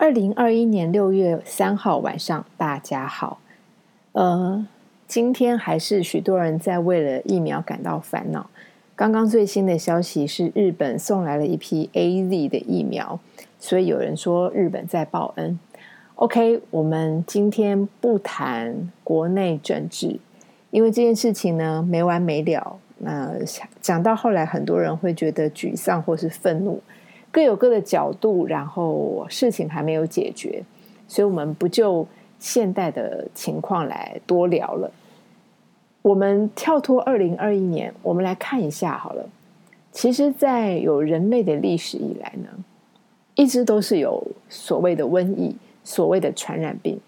二零二一年六月三号晚上，大家好。呃，今天还是许多人在为了疫苗感到烦恼。刚刚最新的消息是，日本送来了一批 A Z 的疫苗，所以有人说日本在报恩。OK，我们今天不谈国内政治，因为这件事情呢没完没了。那讲到后来，很多人会觉得沮丧或是愤怒。各有各的角度，然后事情还没有解决，所以我们不就现代的情况来多聊了。我们跳脱二零二一年，我们来看一下好了。其实，在有人类的历史以来呢，一直都是有所谓的瘟疫、所谓的传染病，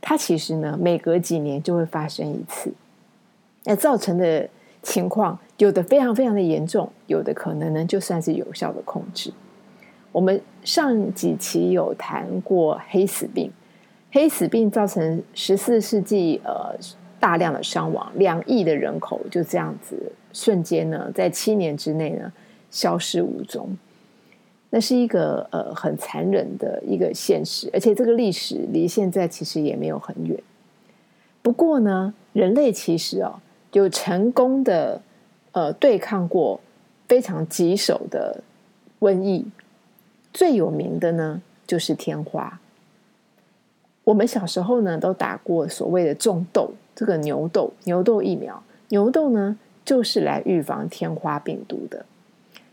它其实呢，每隔几年就会发生一次，那造成的情况，有的非常非常的严重，有的可能呢，就算是有效的控制。我们上几期有谈过黑死病，黑死病造成十四世纪呃大量的伤亡，两亿的人口就这样子瞬间呢，在七年之内呢消失无踪。那是一个呃很残忍的一个现实，而且这个历史离现在其实也没有很远。不过呢，人类其实哦，就成功的呃对抗过非常棘手的瘟疫。最有名的呢，就是天花。我们小时候呢，都打过所谓的种痘，这个牛痘牛痘疫苗。牛痘呢，就是来预防天花病毒的。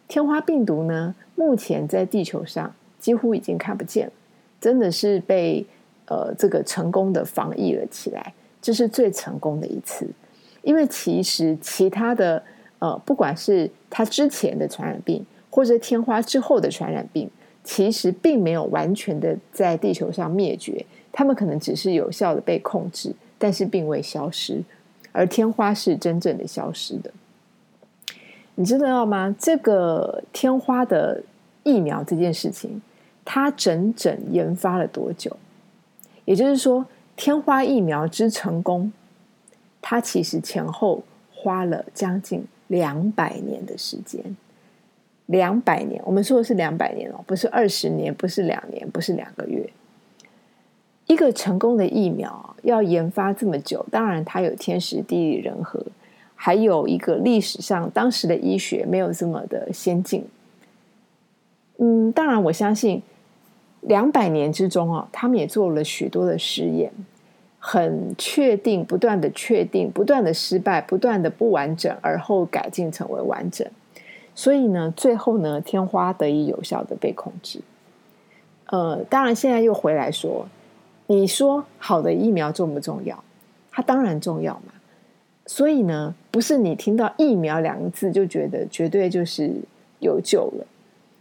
天花病毒呢，目前在地球上几乎已经看不见了，真的是被呃这个成功的防疫了起来。这是最成功的一次，因为其实其他的呃，不管是它之前的传染病，或者天花之后的传染病。其实并没有完全的在地球上灭绝，他们可能只是有效的被控制，但是并未消失。而天花是真正的消失的，你知道吗？这个天花的疫苗这件事情，它整整研发了多久？也就是说，天花疫苗之成功，它其实前后花了将近两百年的时间。两百年，我们说的是两百年哦，不是二十年，不是两年，不是两个月。一个成功的疫苗要研发这么久，当然它有天时地利人和，还有一个历史上当时的医学没有这么的先进。嗯，当然我相信两百年之中啊，他们也做了许多的实验，很确定，不断的确定，不断的失败，不断的不完整，而后改进成为完整。所以呢，最后呢，天花得以有效的被控制。呃，当然现在又回来说，你说好的疫苗重不重要？它当然重要嘛。所以呢，不是你听到疫苗两个字就觉得绝对就是有救了。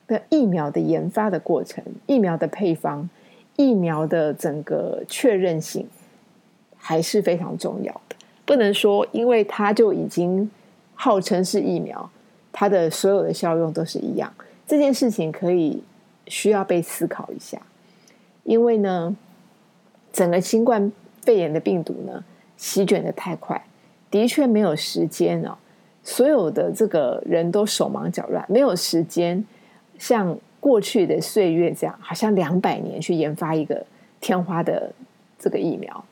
那疫苗的研发的过程、疫苗的配方、疫苗的整个确认性还是非常重要的。不能说因为它就已经号称是疫苗。它的所有的效用都是一样，这件事情可以需要被思考一下，因为呢，整个新冠肺炎的病毒呢席卷的太快，的确没有时间哦，所有的这个人都手忙脚乱，没有时间像过去的岁月这样，好像两百年去研发一个天花的这个疫苗，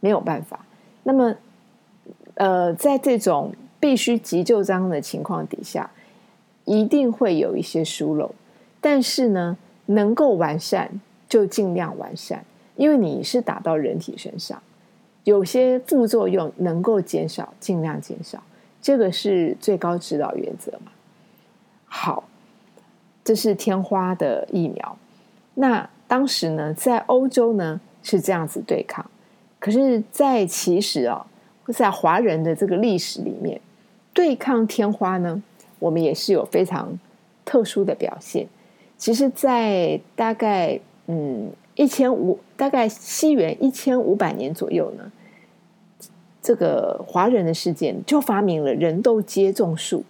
没有办法。那么，呃，在这种。必须急救章的情况底下，一定会有一些疏漏，但是呢，能够完善就尽量完善，因为你是打到人体身上，有些副作用能够减少，尽量减少，这个是最高指导原则嘛。好，这是天花的疫苗，那当时呢，在欧洲呢是这样子对抗，可是，在其实啊，在华人的这个历史里面。对抗天花呢，我们也是有非常特殊的表现。其实，在大概嗯一千五，大概西元一千五百年左右呢，这个华人的事件就发明了人痘接种术。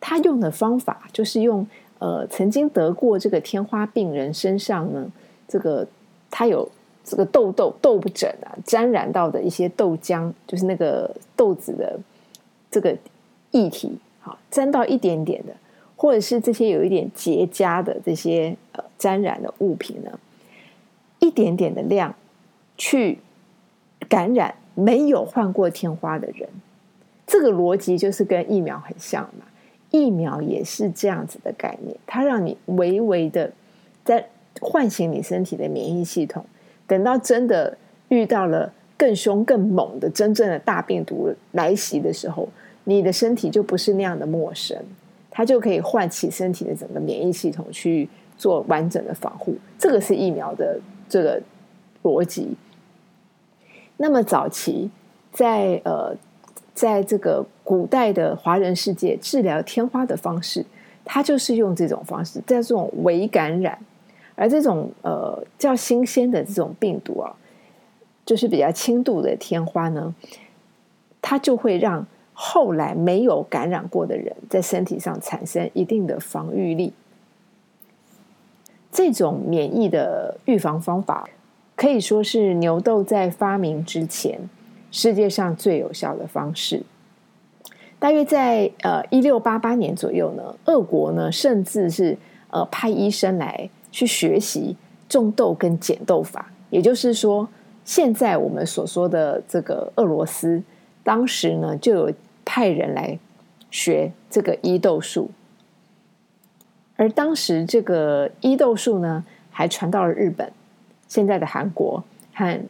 他用的方法就是用呃曾经得过这个天花病人身上呢，这个他有。这个痘痘、痘疹啊，沾染到的一些豆浆，就是那个豆子的这个液体，好，沾到一点点的，或者是这些有一点结痂的这些呃沾染的物品呢，一点点的量去感染没有患过天花的人，这个逻辑就是跟疫苗很像嘛。疫苗也是这样子的概念，它让你微微的在唤醒你身体的免疫系统，等到真的遇到了更凶更猛的真正的大病毒来袭的时候，你的身体就不是那样的陌生。它就可以唤起身体的整个免疫系统去做完整的防护，这个是疫苗的这个逻辑。那么早期在呃，在这个古代的华人世界治疗天花的方式，它就是用这种方式，在这种微感染，而这种呃较新鲜的这种病毒啊，就是比较轻度的天花呢，它就会让。后来没有感染过的人，在身体上产生一定的防御力。这种免疫的预防方法，可以说是牛痘在发明之前世界上最有效的方式。大约在呃一六八八年左右呢，俄国呢甚至是呃派医生来去学习种痘跟减痘法。也就是说，现在我们所说的这个俄罗斯，当时呢就有。派人来学这个伊豆术，而当时这个伊豆术呢，还传到了日本、现在的韩国和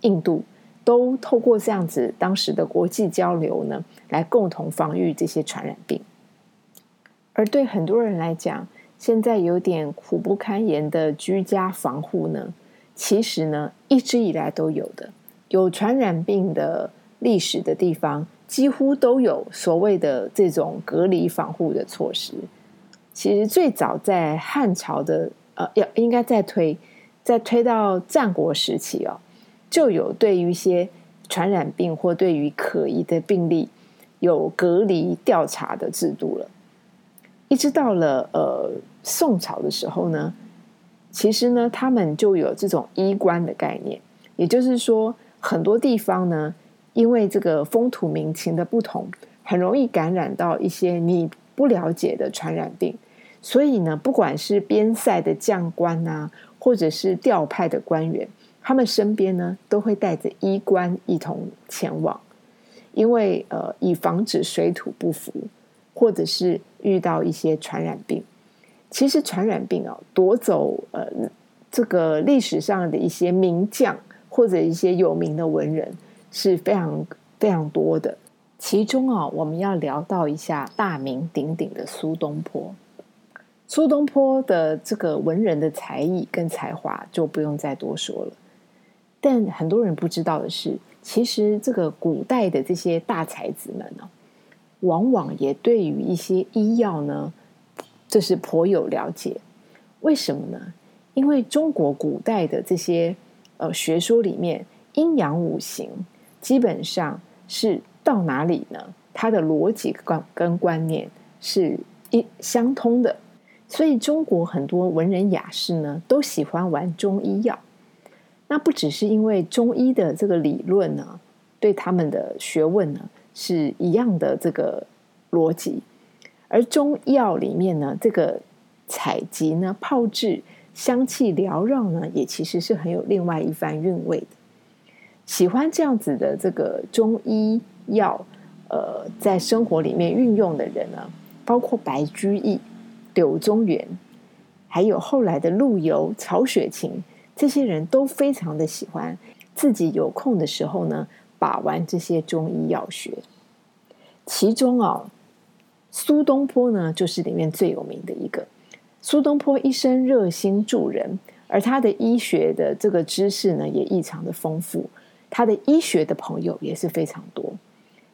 印度，都透过这样子当时的国际交流呢，来共同防御这些传染病。而对很多人来讲，现在有点苦不堪言的居家防护呢，其实呢，一直以来都有的，有传染病的历史的地方。几乎都有所谓的这种隔离防护的措施。其实最早在汉朝的呃，要应该再推，再推到战国时期哦，就有对于一些传染病或对于可疑的病例有隔离调查的制度了。一直到了呃宋朝的时候呢，其实呢他们就有这种衣冠的概念，也就是说很多地方呢。因为这个风土民情的不同，很容易感染到一些你不了解的传染病。所以呢，不管是边塞的将官啊，或者是调派的官员，他们身边呢都会带着衣冠一同前往，因为呃，以防止水土不服，或者是遇到一些传染病。其实传染病啊，夺走呃这个历史上的一些名将或者一些有名的文人。是非常非常多的，其中啊，我们要聊到一下大名鼎鼎的苏东坡。苏东坡的这个文人的才艺跟才华就不用再多说了。但很多人不知道的是，其实这个古代的这些大才子们呢，往往也对于一些医药呢，这是颇有了解。为什么呢？因为中国古代的这些呃学说里面，阴阳五行。基本上是到哪里呢？它的逻辑观跟观念是一相通的，所以中国很多文人雅士呢都喜欢玩中医药。那不只是因为中医的这个理论呢，对他们的学问呢是一样的这个逻辑，而中药里面呢这个采集呢炮制香气缭绕呢，也其实是很有另外一番韵味的。喜欢这样子的这个中医药，呃，在生活里面运用的人呢，包括白居易、柳宗元，还有后来的陆游、曹雪芹，这些人都非常的喜欢自己有空的时候呢，把玩这些中医药学。其中啊，苏东坡呢，就是里面最有名的一个。苏东坡一生热心助人，而他的医学的这个知识呢，也异常的丰富。他的医学的朋友也是非常多，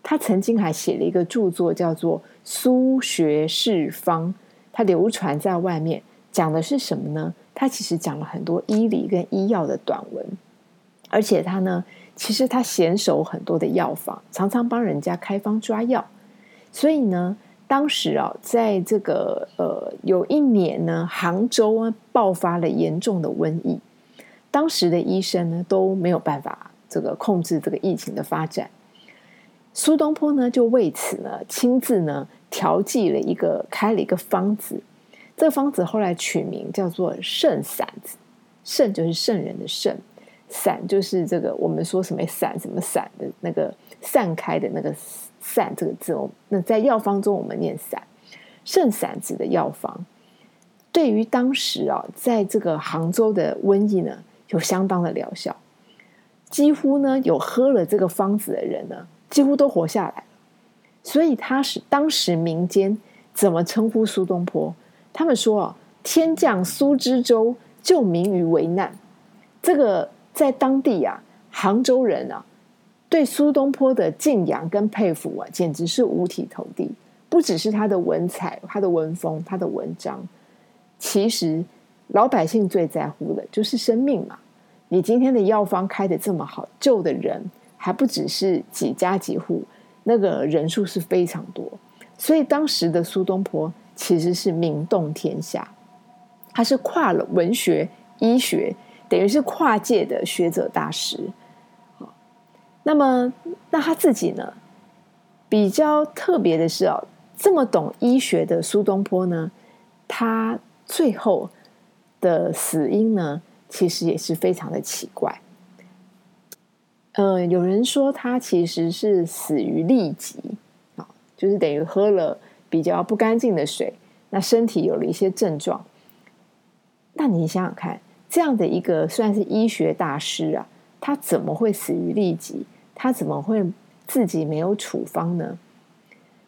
他曾经还写了一个著作，叫做《苏学士方》，他流传在外面，讲的是什么呢？他其实讲了很多医理跟医药的短文，而且他呢，其实他娴熟很多的药方，常常帮人家开方抓药。所以呢，当时啊，在这个呃，有一年呢，杭州啊爆发了严重的瘟疫，当时的医生呢都没有办法。这个控制这个疫情的发展，苏东坡呢就为此呢亲自呢调剂了一个开了一个方子，这个方子后来取名叫做圣散子，圣就是圣人的圣，散就是这个我们说什么散什么散的那个散开的那个散这个字，那在药方中我们念散，圣散子的药方，对于当时啊，在这个杭州的瘟疫呢，有相当的疗效，几乎呢有喝了这个方子的人呢，几乎都活下来，所以他是当时民间怎么称呼苏东坡？他们说啊，天降苏之州，救民于危难。这个在当地啊，杭州人啊，对苏东坡的敬仰跟佩服啊，简直是五体投地。不只是他的文采、他的文风、他的文章，其实老百姓最在乎的就是生命嘛。你今天的药方开的这么好，救的人还不只是几家几户，那个人数是非常多。所以当时的苏东坡。其实是名动天下，他是跨了文学、医学，等于是跨界的学者大师。那么那他自己呢？比较特别的是哦，这么懂医学的苏东坡呢，他最后的死因呢，其实也是非常的奇怪。呃，有人说他其实是死于痢疾啊，就是等于喝了。比较不干净的水，那身体有了一些症状。那你想想看，这样的一个算是医学大师啊，他怎么会死于痢疾？他怎么会自己没有处方呢？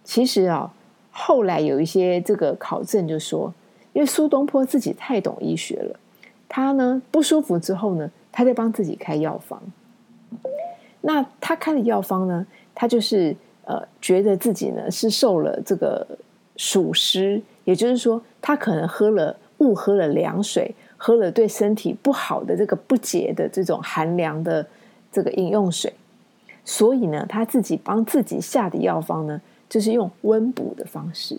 其实啊，后来有一些这个考证就说，因为苏东坡自己太懂医学了，他呢不舒服之后呢，他就帮自己开药方。那他开的药方呢，他就是。呃，觉得自己呢是受了这个暑湿，也就是说，他可能喝了误喝了凉水，喝了对身体不好的这个不洁的这种寒凉的这个饮用水，所以呢，他自己帮自己下的药方呢，就是用温补的方式，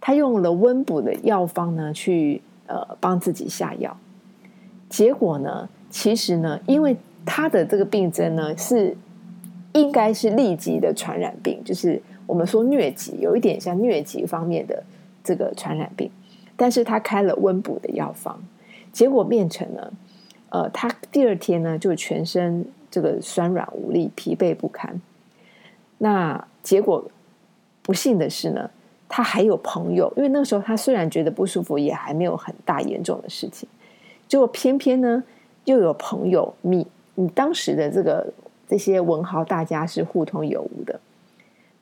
他用了温补的药方呢，去呃帮自己下药，结果呢，其实呢，因为他的这个病症呢是。应该是痢疾的传染病，就是我们说疟疾，有一点像疟疾方面的这个传染病。但是他开了温补的药方，结果变成了，呃，他第二天呢就全身这个酸软无力、疲惫不堪。那结果不幸的是呢，他还有朋友，因为那时候他虽然觉得不舒服，也还没有很大严重的事情。结果偏偏呢，又有朋友，你你当时的这个。这些文豪大家是互通有无的。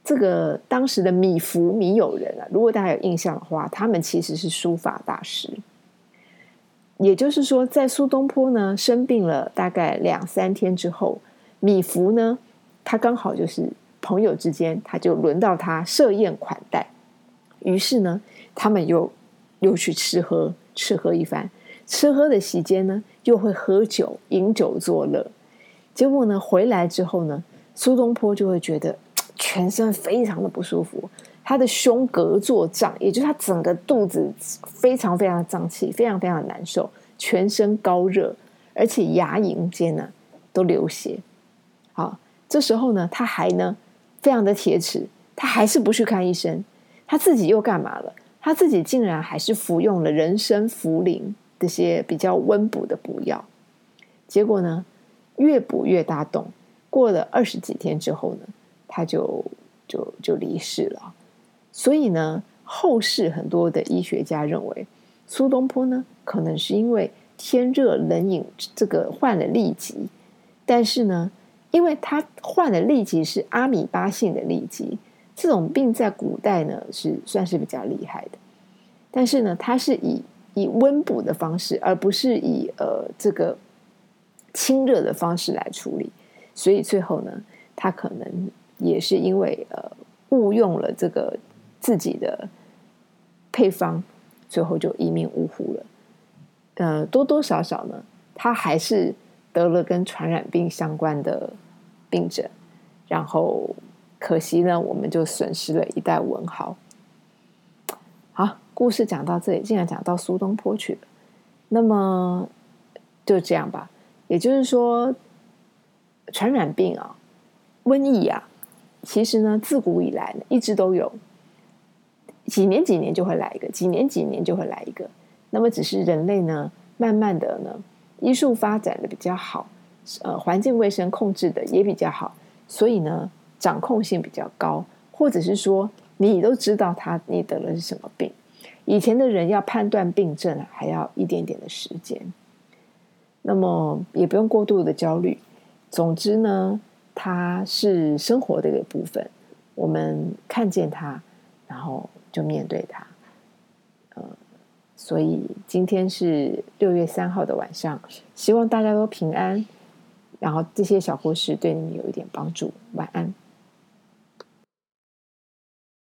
这个当时的米芾、米友人啊，如果大家有印象的话，他们其实是书法大师。也就是说，在苏东坡呢生病了大概两三天之后，米芾呢，他刚好就是朋友之间，他就轮到他设宴款待。于是呢，他们又又去吃喝吃喝一番，吃喝的席间呢，又会喝酒饮酒作乐。结果呢，回来之后呢，苏东坡就会觉得 全身非常的不舒服，他的胸膈作胀，也就是他整个肚子非常非常胀气，非常非常的难受，全身高热，而且牙龈间呢都流血。好，这时候呢，他还呢非常的铁齿，他还是不去看医生，他自己又干嘛了？他自己竟然还是服用了人参、茯苓这些比较温补的补药，结果呢？越补越大动，过了二十几天之后呢，他就就就离世了。所以呢，后世很多的医学家认为，苏东坡呢可能是因为天热冷饮这个患了痢疾，但是呢，因为他患的痢疾是阿米巴性的痢疾，这种病在古代呢是算是比较厉害的，但是呢，他是以以温补的方式，而不是以呃这个。清热的方式来处理，所以最后呢，他可能也是因为呃误用了这个自己的配方，最后就一命呜呼了。呃，多多少少呢，他还是得了跟传染病相关的病症，然后可惜呢，我们就损失了一代文豪。好，故事讲到这里，竟然讲到苏东坡去了，那么就这样吧。也就是说，传染病啊，瘟疫啊，其实呢，自古以来呢，一直都有。几年几年就会来一个，几年几年就会来一个。那么只是人类呢，慢慢的呢，医术发展的比较好，呃，环境卫生控制的也比较好，所以呢，掌控性比较高，或者是说你都知道他你得了是什么病。以前的人要判断病症还要一点点的时间，那么也不用过度的焦虑。总之呢，它是生活的一个部分，我们看见它，然后就面对它。呃，所以今天是六月三号的晚上，希望大家都平安，然后这些小故事对你们有一点帮助。晚安。